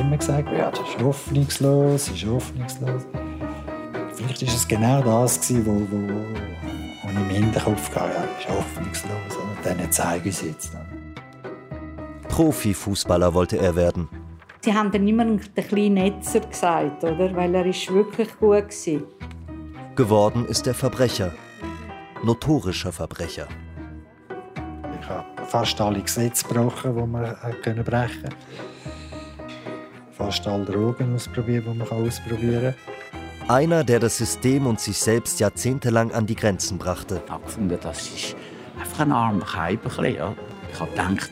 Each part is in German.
immer gesagt, ja, das ist hoffnungslos, ist hoffnungslos. Vielleicht war es genau das, was wo, wo, wo ich im Hinterkopf hatte, ja, ist hoffnungslos. Und dann zeige ich es jetzt. Profifußballer wollte er werden. Sie haben dann immer den kleinen Netzer gesagt, oder? weil er ist wirklich gut war. Geworden ist er Verbrecher. Notorischer Verbrecher. Ich habe fast alle Gesetze gebrochen, die man brechen konnte. Fast alle Drogen ausprobiert, die man ausprobieren kann. Einer, der das System und sich selbst jahrzehntelang an die Grenzen brachte. Ich habe gefunden, das ist einfach ein armer Keib. Ich habe gedacht,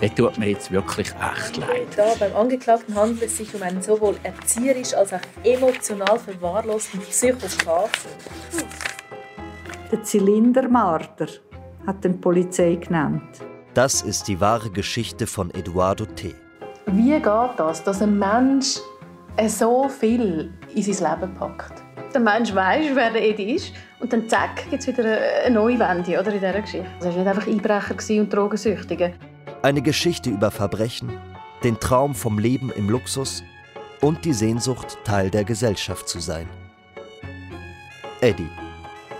der tut mir jetzt wirklich echt leid. Da, beim Angeklagten handelt es sich um einen sowohl erzieherisch als auch emotional verwahrlosten Psychopathen. Der Zylindermarder hat den Polizei genannt. Das ist die wahre Geschichte von Eduardo T. Wie geht das, dass ein Mensch so viel in sein Leben packt? Der Mensch weiß, wer der Edi ist und dann zack, gibt es wieder eine neue Wende oder, in dieser Geschichte. Er war nicht einfach Einbrecher und Drogensüchtiger. Eine Geschichte über Verbrechen, den Traum vom Leben im Luxus und die Sehnsucht, Teil der Gesellschaft zu sein. Eddie.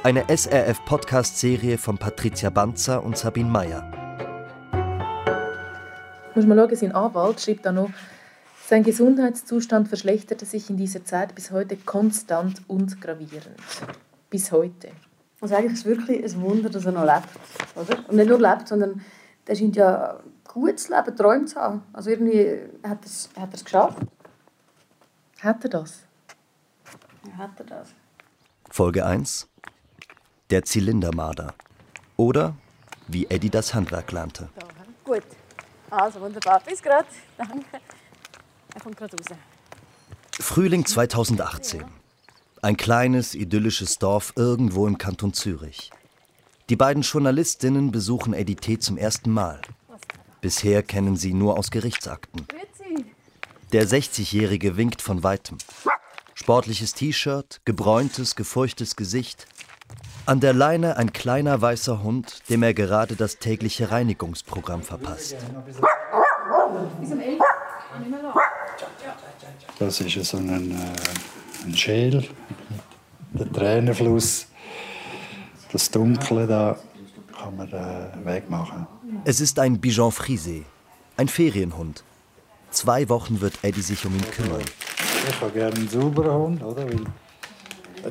Eine SRF-Podcast-Serie von Patricia Banzer und Sabine Meyer. Muss man schauen, sein Anwalt schreibt da noch, sein Gesundheitszustand verschlechterte sich in dieser Zeit bis heute konstant und gravierend. Bis heute. Also eigentlich ist es wirklich ein Wunder, dass er noch lebt. Oder? Und nicht nur lebt, sondern der scheint ja ein gutes Leben träumt zu haben. Also irgendwie hat er es geschafft. Hat er das? Ja, hat er das. Folge 1. Der Zylindermarder. Oder wie Eddie das Handwerk lernte. Gut. Also wunderbar. Bis gerade. Danke. Er kommt gerade raus. Frühling 2018. Ein kleines, idyllisches Dorf irgendwo im Kanton Zürich. Die beiden Journalistinnen besuchen Eddie T. zum ersten Mal. Bisher kennen sie nur aus Gerichtsakten. Der 60-Jährige winkt von weitem. Sportliches T-Shirt, gebräuntes, gefurchtes Gesicht. An der Leine ein kleiner weißer Hund, dem er gerade das tägliche Reinigungsprogramm verpasst. Das ist so ein, äh, ein Schäl, der Tränenfluss das Dunkle da kann man äh, wegmachen. Es ist ein Bichon Frisé, ein Ferienhund. Zwei Wochen wird Eddie sich um ihn kümmern. Ich habe gerne einen sauberen Hund, oder? Weil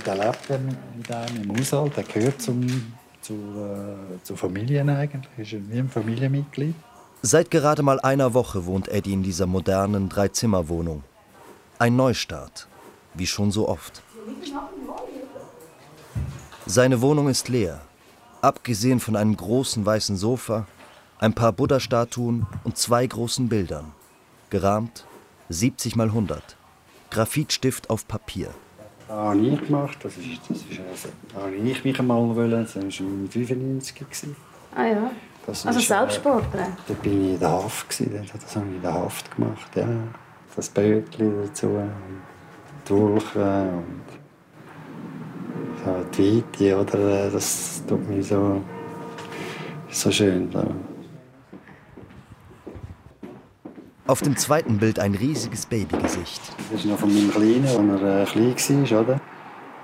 der lebt ja mit einem Haushalt, der gehört zum, zu, äh, zur Familie eigentlich, ist wie ein Familienmitglied. Seit gerade mal einer Woche wohnt Eddie in dieser modernen Dreizimmerwohnung. Ein Neustart, wie schon so oft. Seine Wohnung ist leer, abgesehen von einem großen weißen Sofa, ein paar Buddha-Statuen und zwei großen Bildern. Gerahmt 70 mal 100. Graphitstift auf Papier. Das habe ich gemacht. Das ist, das ist, also, da habe ich mich einmal wollen. Das war im 95. Ah ja. Das also ist, Selbstporträt? Äh, da bin ich in der Haft. Gewesen. Das habe ich in der Haft gemacht. Ja. Das Bötchen dazu. Und die Wulchen und die Weite, oder? Das tut mich so, so schön. So. Auf dem zweiten Bild ein riesiges Babygesicht. Das ist noch von meinem Kleinen, als er äh, klein war. Oder?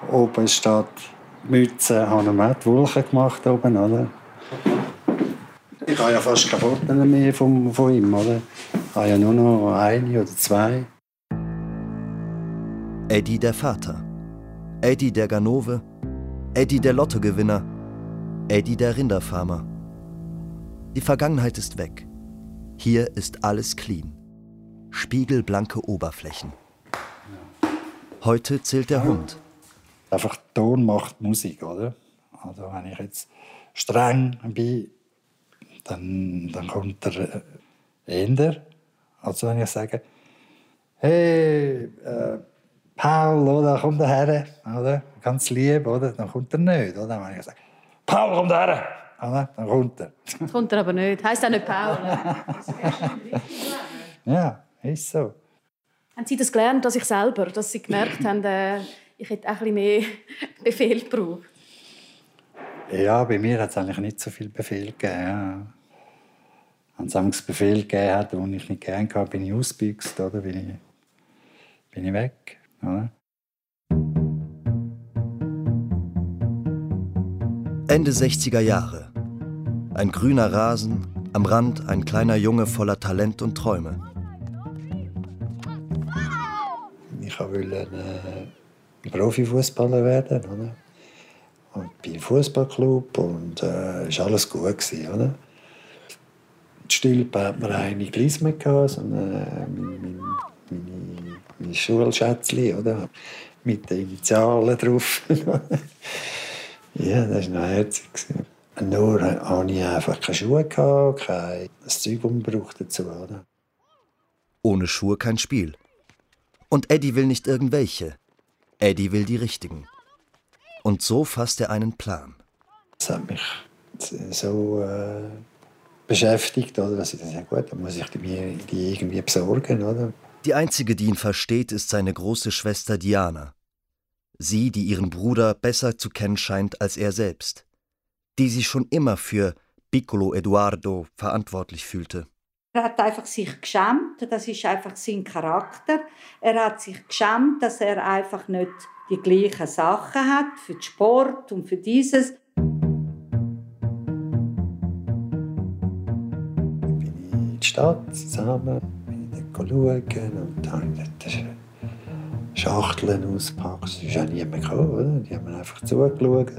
Oben steht Mütze, haben wir die Wolken gemacht. Oben, oder? Ich habe ja fast keine Fotos mehr von, von ihm. Oder? Ich habe ja nur noch eine oder zwei. Eddie der Vater. Eddie der Ganove. Eddie der Lottogewinner. Eddie der Rinderfarmer. Die Vergangenheit ist weg. Hier ist alles clean. Spiegelblanke Oberflächen. Heute zählt der Hund. Einfach Ton macht Musik, oder? Also wenn ich jetzt streng bin, dann, dann kommt der Ender. Also wenn ich sage, hey, äh, Paul, oder, komm daher, oder? Ganz lieb, oder? Dann kommt er nicht, oder? Wenn ich sage, Paul, komm daher, oder? Dann kommt er. Das kommt er aber nicht. Heißt auch nicht Paul. ja, ist so. Haben Sie das gelernt, dass ich selber, dass Sie gemerkt haben, äh, ich hätte auch ein bisschen mehr Befehl gebraucht? Ja, bei mir hat es eigentlich nicht so viel Befehl gegeben. Ja. wenn es einen Befehl gegeben hat, den ich nicht gerne hatte, bin ich ausgebüxt, oder? Bin ich, bin ich weg. Oder? Ende 60er Jahre. Ein grüner Rasen, am Rand ein kleiner Junge voller Talent und Träume. Ich wollte äh, Profifußballer werden. Oder? Und bin im Fußballclub und äh, war alles gut. Gewesen, oder? Stilpe hat mir eine Glisme gehabt, so eine, meine, meine, meine Schulschätzchen, oder? Mit den Initialen drauf. ja, das war noch herzig. Nur hatte ich einfach keine Schuhe, gehabt, kein Zeug umgebraucht dazu. Oder? Ohne Schuhe kein Spiel. Und Eddie will nicht irgendwelche. Eddie will die richtigen. Und so fasst er einen Plan. Das hat mich so äh, beschäftigt, oder? dass ich das ja gut, dann muss ich die, die irgendwie besorgen, oder? Die einzige, die ihn versteht, ist seine große Schwester Diana. Sie, die ihren Bruder besser zu kennen scheint als er selbst. Die sich schon immer für Piccolo Eduardo verantwortlich fühlte. Er hat einfach sich geschämt, das ist einfach sein Charakter. Er hat sich geschämt, dass er einfach nicht die gleichen Sachen hat für den Sport und für dieses. Ich bin in die Stadt zusammen, bin dort schauen und dann ich Schachteln ausgepackt. Es ist auch niemand gekommen, oder? Die haben mir einfach zugeschaut.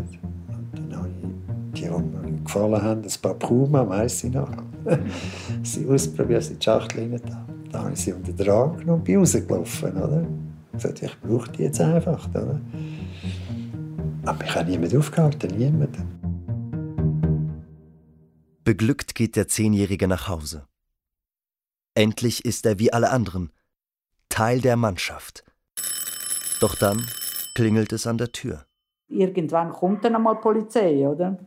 Die, mir gefallen haben, ein paar Puma, weiss ich noch, sie ausprobiert, sie die Schachtel rein. Dann habe ich sie unter den Arm genommen und bin rausgelaufen, oder? gesagt, ich brauche die jetzt einfach. Oder? Aber mich hat niemand aufgehalten, niemand. Beglückt geht der Zehnjährige nach Hause. Endlich ist er wie alle anderen Teil der Mannschaft. Doch dann klingelt es an der Tür. Irgendwann kommt dann einmal die Polizei, oder?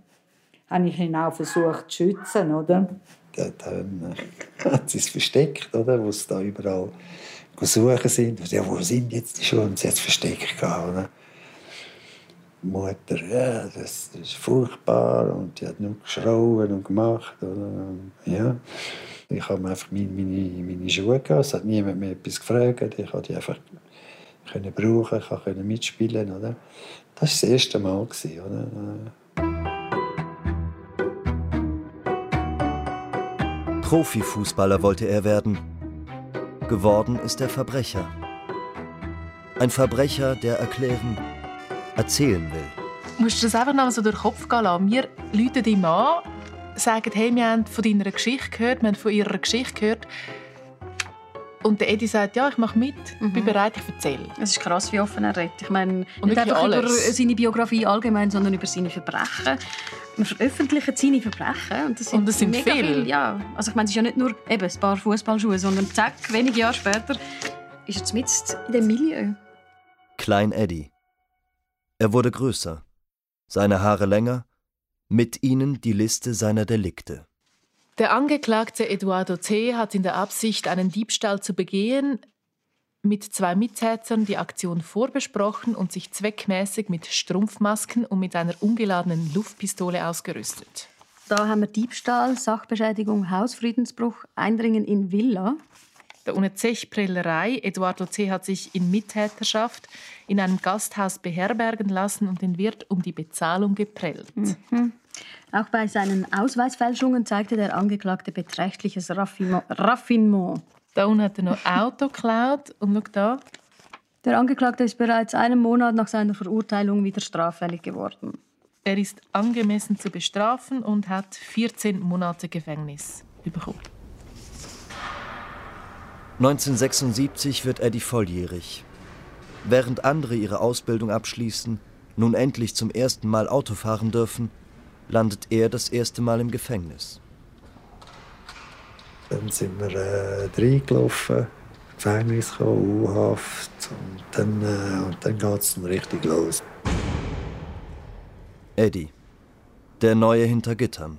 Habe ich ihn auch versucht zu schützen, oder? Dann hat sie es versteckt, oder? Wo es da überall suchen sind. Ja, wo sind jetzt die Schuhe? Und sie hat es versteckt oder? Mutter, ja, das, ist furchtbar und die hat nur geschrauen und gemacht. Oder? Ja. Ich habe einfach meine, meine, meine Schuhe gehabt, es hat niemand mehr etwas gefragt. Ich konnte die einfach können brauchen, ich konnte mitspielen. Oder? Das war das erste Mal. Oder? Profifußballer wollte er werden. Geworden ist er Verbrecher. Ein Verbrecher, der erklären, erzählen will. Du musst das einfach noch so durch den Kopf gehen lassen. Wir rufen ihm an, sagen, hey, wir haben von deiner Geschichte gehört, wir haben von ihrer Geschichte gehört. Und der Eddie sagt, ja, ich mache mit, mhm. bin bereit, ich erzähle. Es ist krass, wie offen er redet. Ich meine, und nicht einfach alles. über seine Biografie allgemein, sondern über seine Verbrechen. Man veröffentlicht seine Verbrechen. Und das sind, und das sind mega viel. viel. Ja. Also ich meine, es ist ja nicht nur eben ein paar Fußballschuhe, sondern zack, wenige Jahre später ist er mitten in dem Milieu. Klein Eddie. Er wurde größer, seine Haare länger, mit ihnen die Liste seiner Delikte. Der Angeklagte Eduardo C. hat in der Absicht, einen Diebstahl zu begehen, mit zwei Mittätern die Aktion vorbesprochen und sich zweckmäßig mit Strumpfmasken und mit einer ungeladenen Luftpistole ausgerüstet. Da haben wir Diebstahl, Sachbeschädigung, Hausfriedensbruch, Eindringen in Villa. Der ohne Zechprellerei. Eduardo C. hat sich in Mittäterschaft in einem Gasthaus beherbergen lassen und den Wirt um die Bezahlung geprellt. Mhm. Auch bei seinen Ausweisfälschungen zeigte der Angeklagte beträchtliches Raffinement. Da unten hat er noch Auto geklaut. Und schau da. Der Angeklagte ist bereits einen Monat nach seiner Verurteilung wieder straffällig geworden. Er ist angemessen zu bestrafen und hat 14 Monate Gefängnis bekommen. 1976 wird Eddie volljährig. Während andere ihre Ausbildung abschließen, nun endlich zum ersten Mal Auto fahren dürfen, landet er das erste Mal im Gefängnis. Dann sind wir äh, reingelaufen, Gefängnis gekommen, U-Haft und dann, äh, dann geht es dann richtig los. Eddie, der Neue hinter Gittern.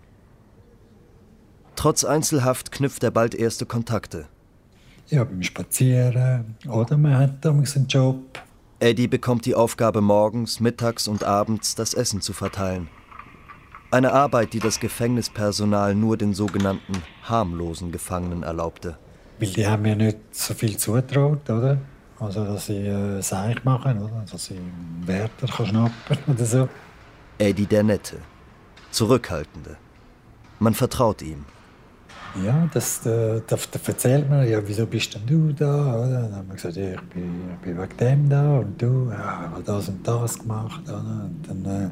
Trotz Einzelhaft knüpft er bald erste Kontakte. Ja, beim Spazieren oder man hat damals einen Job. Eddie bekommt die Aufgabe, morgens, mittags und abends das Essen zu verteilen. Eine Arbeit, die das Gefängnispersonal nur den sogenannten harmlosen Gefangenen erlaubte. Weil die haben mir nicht so viel zutraut, oder? Also, dass sie äh, Seich machen, oder? Dass sie Wärter kann schnappen oder so. Eddie der Nette. Zurückhaltende. Man vertraut ihm. Ja, das, äh, da, da erzählt man, ja, wieso bist denn du da? Oder? Dann haben wir gesagt, ja, ich, bin, ich bin wegen dem da und du, ja, ich habe das und das gemacht. Oder? Und, dann, äh,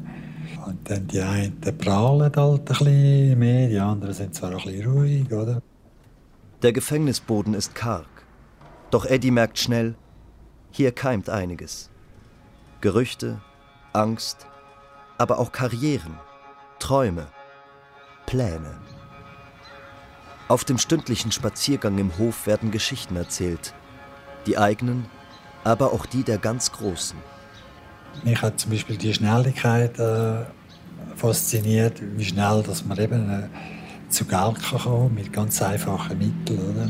und dann die einen prahlen halt ein bisschen mehr, die anderen sind zwar ein bisschen ruhig. Oder? Der Gefängnisboden ist karg. Doch Eddie merkt schnell, hier keimt einiges. Gerüchte, Angst, aber auch Karrieren, Träume, Pläne. Auf dem stündlichen Spaziergang im Hof werden Geschichten erzählt. Die eigenen, aber auch die der ganz Großen. Mich hat zum Beispiel die Schnelligkeit äh, fasziniert, wie schnell dass man eben äh, zu Geld kann kommen mit ganz einfachen Mitteln. Oder?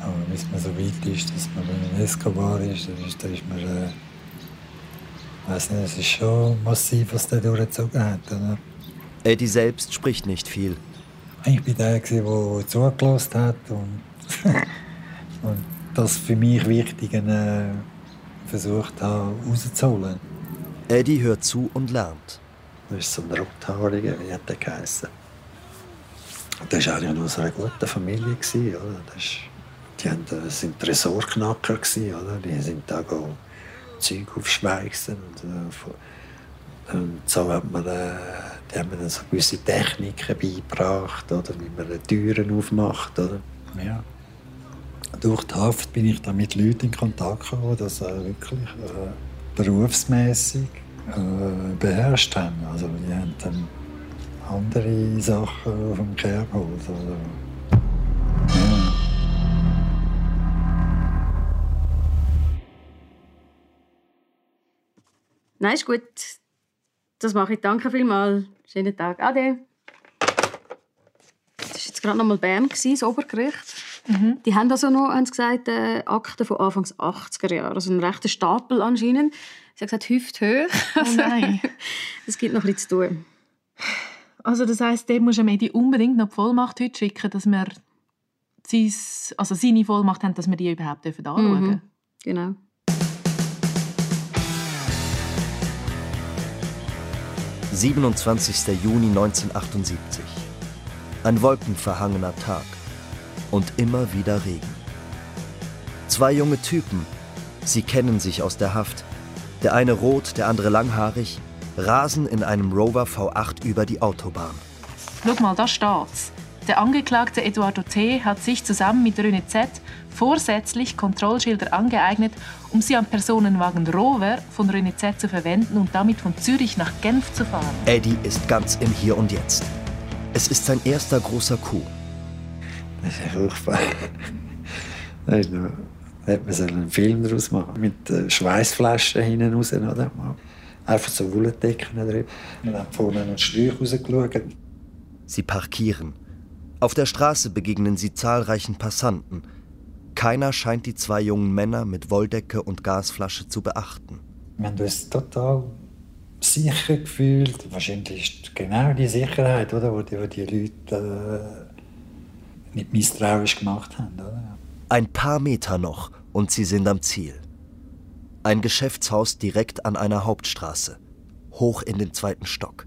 Aber bis man so weit ist, dass man einem Escobar ist, dann ist, dann ist man. Äh, weiß nicht, es ist schon massiv, was der durchgezogen hat. Oder? Eddie selbst spricht nicht viel. Ich war der, der zugelassen hat und, und das für mich Wichtige äh, versucht hat rauszuholen. Eddie hört zu und lernt. Das ist so ein Rothaariger, wie hat der geheißen. Das war eigentlich aus einer guten Familie. Oder? Das ist, die waren, Tresorknacker. Oder? Die sind da Zeug aufschweißen. Und, und so hat man, äh, die haben mir dann so gewisse Techniken beigebracht, oder? wie man Türen aufmacht. Oder? Ja. Durch die Haft bin ich dann mit Leuten in Kontakt gekommen, die das äh, wirklich äh, berufsmäßig äh, beherrscht haben. Also die haben dann andere Sachen auf dem Kerbholz. Also. Nein, ist gut. Das mache ich. Danke vielmals. Schönen Tag. Ade. Das war jetzt gerade noch mal Bern, das Obergericht. Mhm. Die haben also noch, haben sie gesagt, äh, Akten von Anfangs 80er Jahre. Also einen rechten Stapel anscheinend. Sie haben gesagt, hüfthöch. Oh nein. Es gibt noch ein bisschen zu tun. Also das heisst, dem muss Medi unbedingt noch die Vollmacht heute schicken, dass wir sein, also seine Vollmacht haben, dass wir die überhaupt anschauen dürfen. Mhm. Genau. – 27. Juni 1978. Ein wolkenverhangener Tag. Und immer wieder Regen. Zwei junge Typen. Sie kennen sich aus der Haft. Der eine rot, der andere langhaarig, rasen in einem Rover V8 über die Autobahn. Schau mal, da steht's. Der Angeklagte Eduardo T. hat sich zusammen mit René Z. vorsätzlich Kontrollschilder angeeignet, um sie am Personenwagen Rover von René Z. zu verwenden und damit von Zürich nach Genf zu fahren. Eddie ist ganz im Hier und Jetzt. Es ist sein erster großer Coup. Das ist ja furchtbar. Da ist noch, hätte man so einen Film daraus machen mit Schweißflaschen hinten raus. Oder? Einfach so Wolldecken drin. Wir haben vorne einen Sträuch rausgeschaut. Sie parkieren. Auf der Straße begegnen sie zahlreichen Passanten. Keiner scheint die zwei jungen Männer mit Wolldecke und Gasflasche zu beachten. Wir haben uns total sicher gefühlt. Wahrscheinlich ist genau die Sicherheit, oder, die die Leute äh, nicht misstrauisch gemacht haben. Oder? Ein paar Meter noch und sie sind am Ziel. Ein Geschäftshaus direkt an einer Hauptstraße, hoch in den zweiten Stock.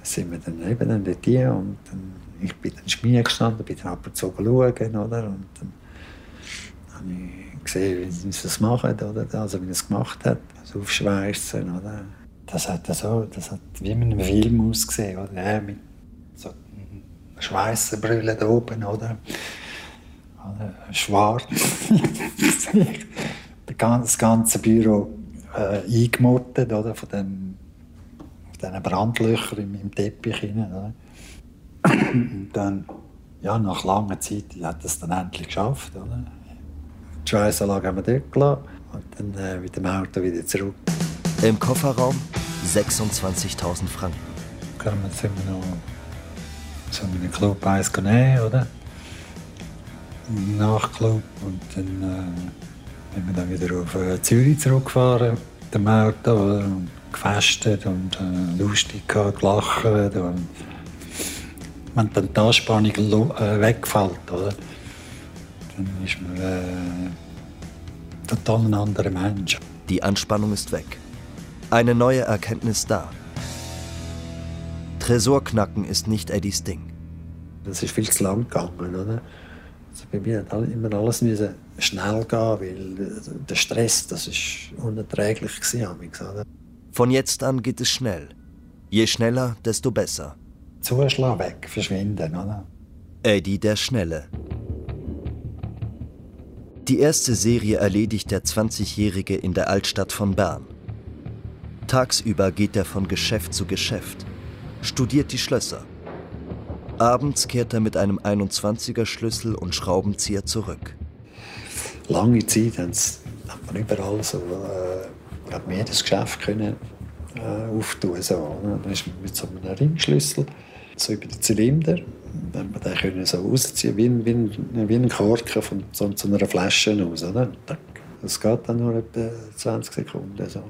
Da sind wir dann eben dann dort hier und dann, ich bin dann Schmier gestanden, bin dann ab und zu schauen, oder? Und dann habe ich gesehen, wie sie das machen, oder? Also wie er es gemacht hat, also aufschweißen, oder? Das hat so, das hat wie in einem Film ausgesehen, oder? Ja, mit Schweissenbrille da oben, oder? oder? Schwarz. das ganze Büro äh, eingemottet, oder? Von von diesen Brandlöchern im, im Teppich. Rein? Und dann, ja, nach langer Zeit hat es dann endlich geschafft. Oder? Die Schweissanlage haben wir dort gelassen und dann äh, mit dem Auto wieder zurück. Im Kofferraum 26.000 Franken. Dann sind wir noch so einen Club eins nehmen, oder? Nachtclub und dann äh, wir dann wieder auf äh, Zürich zurückgefahren mit dem Auto. Oder? Und gefestet und äh, lustig gehabt, gelacht. Und wenn dann die Anspannung äh, wegfällt, oder? dann ist man äh, total ein anderer Mensch. Die Anspannung ist weg. Eine neue Erkenntnis da. Tresorknacken ist nicht Eddies Ding. Das ist viel zu lang gegangen, oder? Also bei mir hat immer alles schnell gehen, weil der Stress, das ist unerträglich gewesen, Von jetzt an geht es schnell. Je schneller, desto besser. Zuschlag weg, verschwinden, oder? Eddie der Schnelle. Die erste Serie erledigt der 20-Jährige in der Altstadt von Bern. Tagsüber geht er von Geschäft zu Geschäft, studiert die Schlösser. Abends kehrt er mit einem 21er Schlüssel und Schraubenzieher zurück. Lange Zeit hat man überall so, äh, hat man jedes Geschäft können, äh, auftun. So, ne? Dann ist man mit so einem Ringschlüssel so über den Zylinder. Dann man den können so rausziehen, wie ein, wie wie ein Korken von so, so einer Flasche aus. Oder? Das geht dann nur etwa 20 Sekunden. So.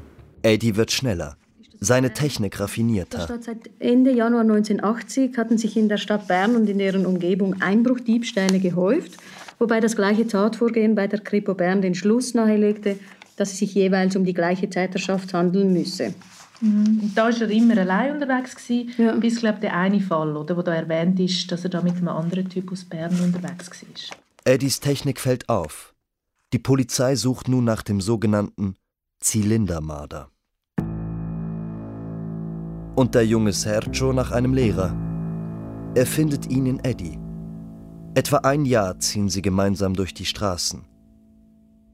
Eddie wird schneller. Seine Technik raffinierter. Seit Ende Januar 1980 hatten sich in der Stadt Bern und in deren Umgebung Einbruchdiebstähle gehäuft, wobei das gleiche Tatvorgehen bei der Kripo Bern den Schluss nahelegte, dass es sich jeweils um die gleiche Täterschaft handeln müsse. Mhm. Da war er immer allein unterwegs, gewesen, ja. bis glaub, der eine Fall, oder, wo da erwähnt ist, dass er da mit einem anderen Typ aus Bern unterwegs war. Eddies Technik fällt auf. Die Polizei sucht nun nach dem sogenannten Zylindermarder. Und der junge Sergio nach einem Lehrer. Er findet ihn in Eddie. Etwa ein Jahr ziehen sie gemeinsam durch die Straßen.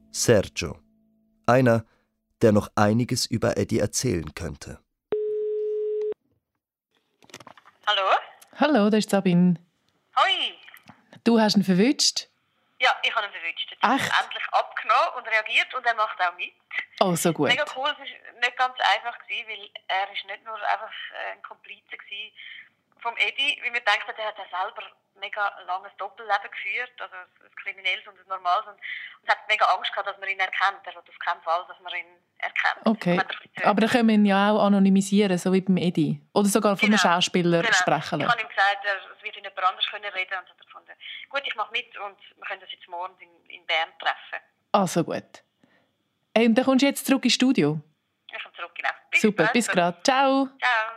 Sergio. Einer, der noch einiges über Eddie erzählen könnte. Hallo? Hallo, da ist Sabine. Hoi. Du hast ihn verwünscht? Ja, ich habe ihn verwünscht. Echt? hat er endlich abgenommen und reagiert und er macht auch mit. Oh, so gut. Mega cool, es war nicht ganz einfach, gewesen, weil er ist nicht nur einfach ein Komplize war vom Eddie, wie wir denken, er hat selber mega langes Doppelleben geführt, also ein kriminelles und ein normales. Und, und hat mega Angst gehabt, dass man ihn erkennt. Er hat auf keinen Fall, dass man ihn erkennt. Okay. Aber dann können wir ihn ja auch anonymisieren, so wie beim Eddie. Oder sogar von genau. einem Schauspieler genau. sprechen. Ich habe ihm gesagt, es wird ihn jemand anders können reden und hat gefunden, gut, ich mache mit und wir können uns jetzt morgen in, in Bern treffen. Ah, so gut. Hey, und dann kommst du jetzt zurück ins Studio? Ich komme zurück, genau. Bis Super, bis gerade. Ciao. Ciao.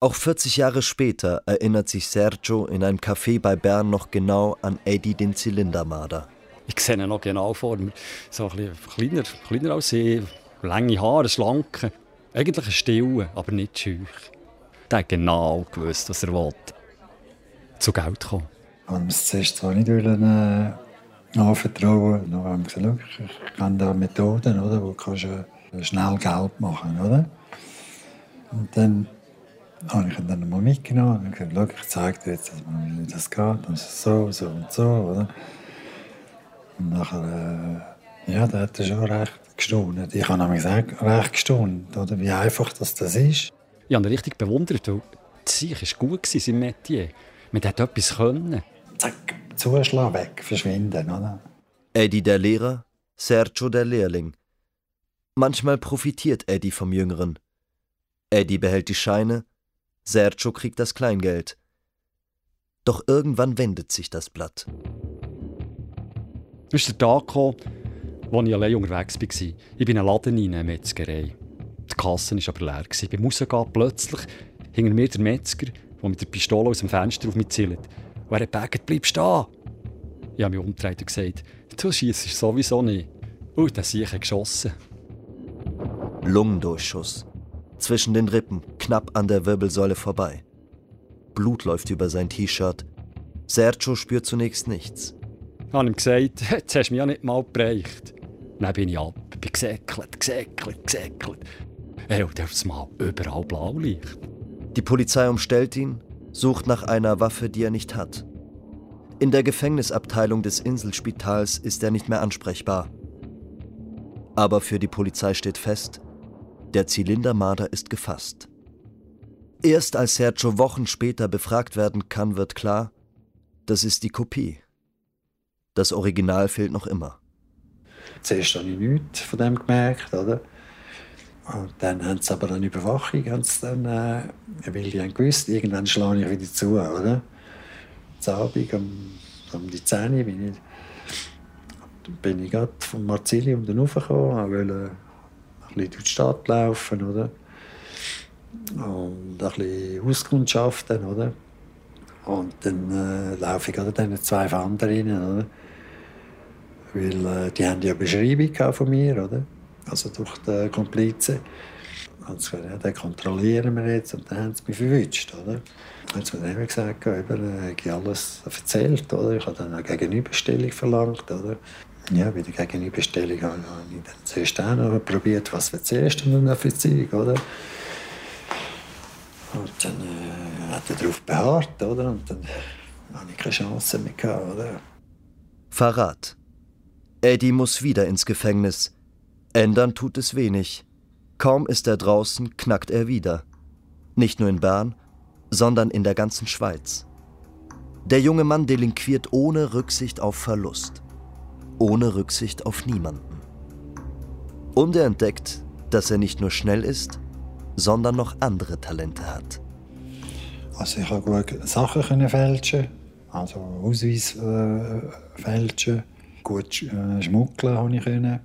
Auch 40 Jahre später erinnert sich Sergio in einem Café bei Bern noch genau an Eddie den Zylindermarder. Ich sehe ihn noch genau vor mir. So ein bisschen kleiner, kleiner als ich, lange Haare, schlanke. Eigentlich ein Stille, aber nicht schüch. Der hat genau gewusst, was er wollte. Zu Geld kommen. Ich wollte es zuerst zwar nicht wollen, äh, anvertrauen, dann haben wir gesagt, ich kenne da Methoden, oder, wo kannst du schnell Geld machen, oder? Und dann habe ich ihn dann mal mitgenommen und gesagt, ich zeige dir jetzt, wie das geht. Und so, so und so, oder? Und nachher, äh, ja, da hat er schon recht gestaunt. Ich habe nämlich gesagt, recht gestaunt, oder? Wie einfach das, das ist. Ich habe ihn richtig bewundert, weil sie war gut seinem Metier. Man hat etwas können. Zack, Zuschlag weg, verschwinden, oder? Eddie der Lehrer, Sergio der Lehrling. Manchmal profitiert Eddie vom Jüngeren. Eddie behält die Scheine, Sergio kriegt das Kleingeld. Doch irgendwann wendet sich das Blatt. Es ist der Tag gekommen, als ich allein unterwegs war. Ich bin in einen Laden rein, eine Metzgerei. Die Kasse war aber leer. Beim Rausgehen plötzlich hinter mir der Metzger, der mit der Pistole aus dem Fenster auf mich zielt. Und er hat gesagt, bleib stehen. Ich habe mich umgedreht und gesagt, du schießt sowieso nicht. Und dann sehe ich geschossen. Lungendurchschuss. Zwischen den Rippen, knapp an der Wirbelsäule vorbei. Blut läuft über sein T-Shirt. Sergio spürt zunächst nichts. Ich habe ihm gesagt, jetzt hast du mich ja nicht mal bereicht. Dann bin ich ab, bin gesäckelt, gesäckelt, gesäckelt. Ey, und aufs Mal überall Blaulicht. Die Polizei umstellt ihn, sucht nach einer Waffe, die er nicht hat. In der Gefängnisabteilung des Inselspitals ist er nicht mehr ansprechbar. Aber für die Polizei steht fest, der Zylindermarder ist gefasst. Erst als Sergio Wochen später befragt werden kann, wird klar, das ist die Kopie. Das Original fehlt noch immer. Zuerst habe ich nichts von dem gemerkt, oder? Dann haben sie aber eine Überwachung, haben sie dann, äh, weil die haben gewusst, irgendwann schlage ich wieder zu, oder? Am Abend um, um die 10 Uhr bin ich, bin ich gerade vom Marzilium dann raufgekommen, wollte ein bisschen durch die Stadt laufen, oder? Und ein bisschen auskundschaften, oder? Und dann äh, laufe ich gerade dann zwei rein, oder? Weil äh, die haben ja eine Beschreibung von mir, oder? Also durch den Komplizen. Gesagt, ja, den kontrollieren wir jetzt. Und dann haben sie mich verwünscht, oder? Dann haben sie mir dann gesagt, eben, äh, ich habe alles erzählt, oder? Ich habe dann eine Gegenüberstellung verlangt, oder? Ja, bei der Gegenüberstellung habe ich dann zuerst auch noch probiert, was erzählst du denn für Zeug, oder? Und dann äh, hat er darauf beharrt, oder? Und dann habe ich keine Chance mehr gehabt, oder? Verrat. Eddie muss wieder ins Gefängnis. Ändern tut es wenig. Kaum ist er draußen, knackt er wieder. Nicht nur in Bern, sondern in der ganzen Schweiz. Der junge Mann delinquiert ohne Rücksicht auf Verlust. Ohne Rücksicht auf niemanden. Und er entdeckt, dass er nicht nur schnell ist, sondern noch andere Talente hat. Also ich konnte gut Sachen fälschen, also Ausweis äh, fälschen, gut äh, schmuggeln konnte ich. Können.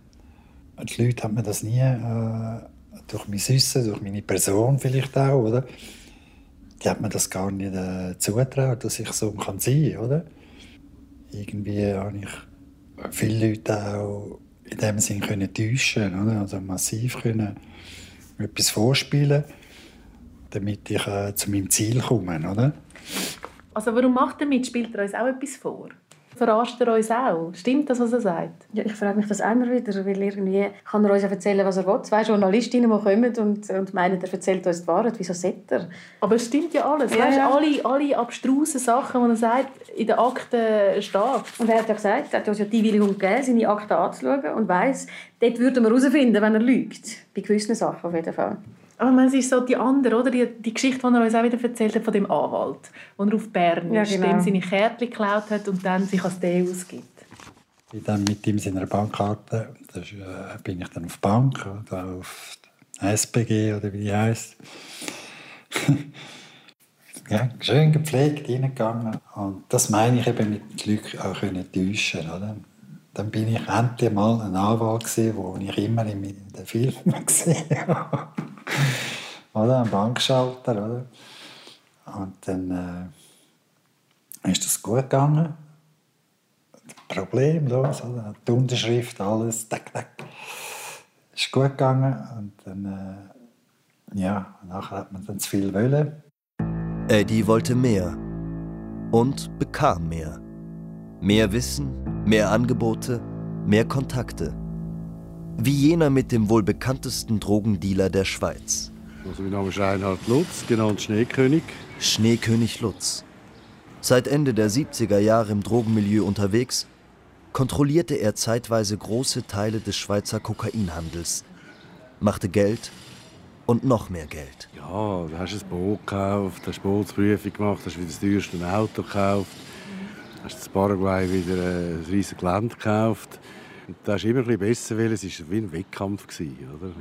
Die Leute haben mir das nie, äh, durch mein Wissen, durch meine Person vielleicht auch, oder? Die haben mir das gar nicht äh, zugetraut, dass ich so kann sein kann, oder? Irgendwie habe ich viele Leute auch in dem Sinne können täuschen, oder? Also massiv können etwas vorspielen, damit ich äh, zu meinem Ziel komme, oder? Also warum macht mit? Spielt er uns auch etwas vor? Verarscht er uns auch? Stimmt das, was er sagt? Ja, ich frage mich das immer wieder, weil irgendwie kann er uns ja erzählen, was er will. Zwei Journalistinnen, die kommen und, und meinen, er erzählt uns die Wahrheit. Wieso sollte er? Aber es stimmt ja alles. Ja, weißt, ja. Alle, alle abstrusen Sachen, die er sagt, in den Akten steht. Und er hat ja gesagt, er hat uns ja die Einwilligung gegeben, seine Akten anzuschauen und weiss, dort würden wir herausfinden, wenn er lügt. Bei gewissen Sachen auf jeden Fall. Aber man, es ist so die andere, oder? Die, die Geschichte, die er uns auch wieder erzählt hat von dem Anwalt, wo er auf Bern Ja, ist, genau. dem seine Kärtchen geklaut hat und dann sich als der ausgibt. Ich dann mit ihm seiner Bankkarte, da äh, bin ich dann auf die Bank, oder auf die SPG oder wie die heisst. ja, schön gepflegt reingegangen. Und das meine ich eben mit Glück auch können täuschen, oder? Dann bin ich endlich mal ein Anwalt gesehen, wo ich immer in den Filmen gesehen habe. Oder? Ein Bankschalter, oder? Und dann äh, ist das gut gegangen problemlos. Oder? Die Unterschrift, alles, tack, tack. Ist gut gegangen. Und dann, äh, ja, nachher hat man dann zu viel wollen. Eddie wollte mehr und bekam mehr. Mehr Wissen, mehr Angebote, mehr Kontakte. Wie jener mit dem wohl bekanntesten Drogendealer der Schweiz. Also mein Name ist Reinhard Lutz, genannt Schneekönig. Schneekönig Lutz. Seit Ende der 70er Jahre im Drogenmilieu unterwegs, kontrollierte er zeitweise große Teile des Schweizer Kokainhandels, machte Geld und noch mehr Geld. Ja, du hast ein Boot gekauft, hast Bootsprüfung gemacht, hast wieder das teuerste Auto gekauft, hast in Paraguay wieder ein riesiges Gelände gekauft. Und da hast du immer ein bisschen besser wollen. Es war wie ein Wettkampf. Gewesen, oder?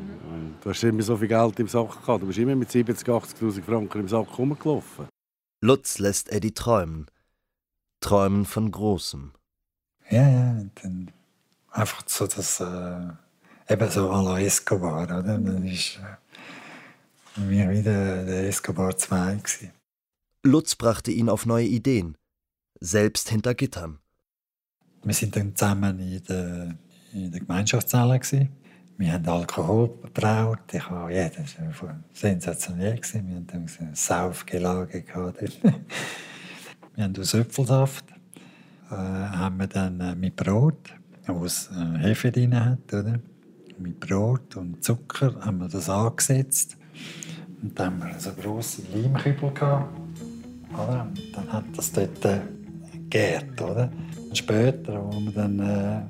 Du hast immer so viel Geld im Sack gehabt. Du bist immer mit 70.000, 80.000 Franken im Sack rumgelaufen. Lutz lässt Eddie träumen. Träumen von Großem. Ja, ja, dann einfach so das, äh, eben so à la Escobar, oder? Dann ist äh, mir wieder der Escobar 2 gewesen. Lutz brachte ihn auf neue Ideen. Selbst hinter Gittern. Wir sind dann zusammen in der, in der Gemeinschaftszelle. Gewesen. Wir haben Alkohol gebraut. Ich habe, ja, das war sensationell. Gewesen. Wir hatten eine Saufgelage. gehabt wir haben aus Äpfelsaft äh, haben wir dann äh, mit Brot, was äh, Hefe drin hat, oder? mit Brot und Zucker haben wir das angesetzt. Und dann haben wir so grosse Leimkübel gehabt. Oder? Und dann hat das dort äh, gegärt, oder? Später, als wir dann äh, äh,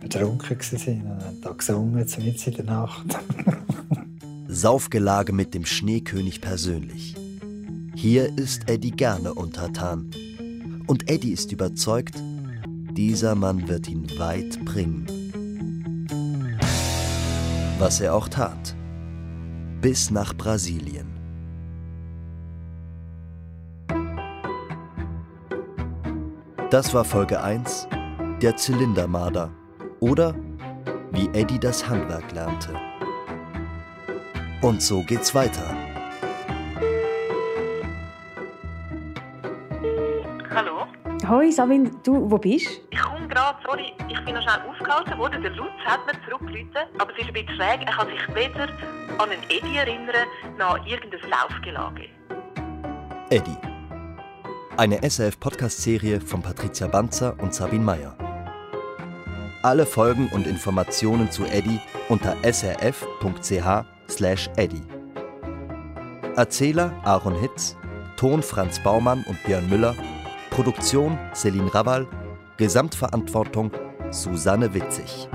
betrunken waren, und haben da gesungen, mitten in der Nacht. Saufgelage mit dem Schneekönig persönlich. Hier ist Eddie gerne untertan. Und Eddie ist überzeugt, dieser Mann wird ihn weit bringen. Was er auch tat. bis nach Brasilien. Das war Folge 1, der Zylindermarder oder wie Eddie das Handwerk lernte. Und so geht's weiter. Hallo? Hoi Sabine, du, wo bist du? Ich komme gerade, sorry, ich bin noch schnell aufgehalten worden. Der Lutz hat mir zurückgerufen, aber es ist ein bisschen schräg. Er kann sich weder an einen Eddie erinnern, noch an irgendein Laufgelage. Eddie. Eine SRF-Podcast-Serie von Patricia Banzer und Sabine Meyer. Alle Folgen und Informationen zu Eddie unter srf.ch/eddie. Erzähler Aaron Hitz, Ton Franz Baumann und Björn Müller, Produktion Celine Rawal, Gesamtverantwortung Susanne Witzig.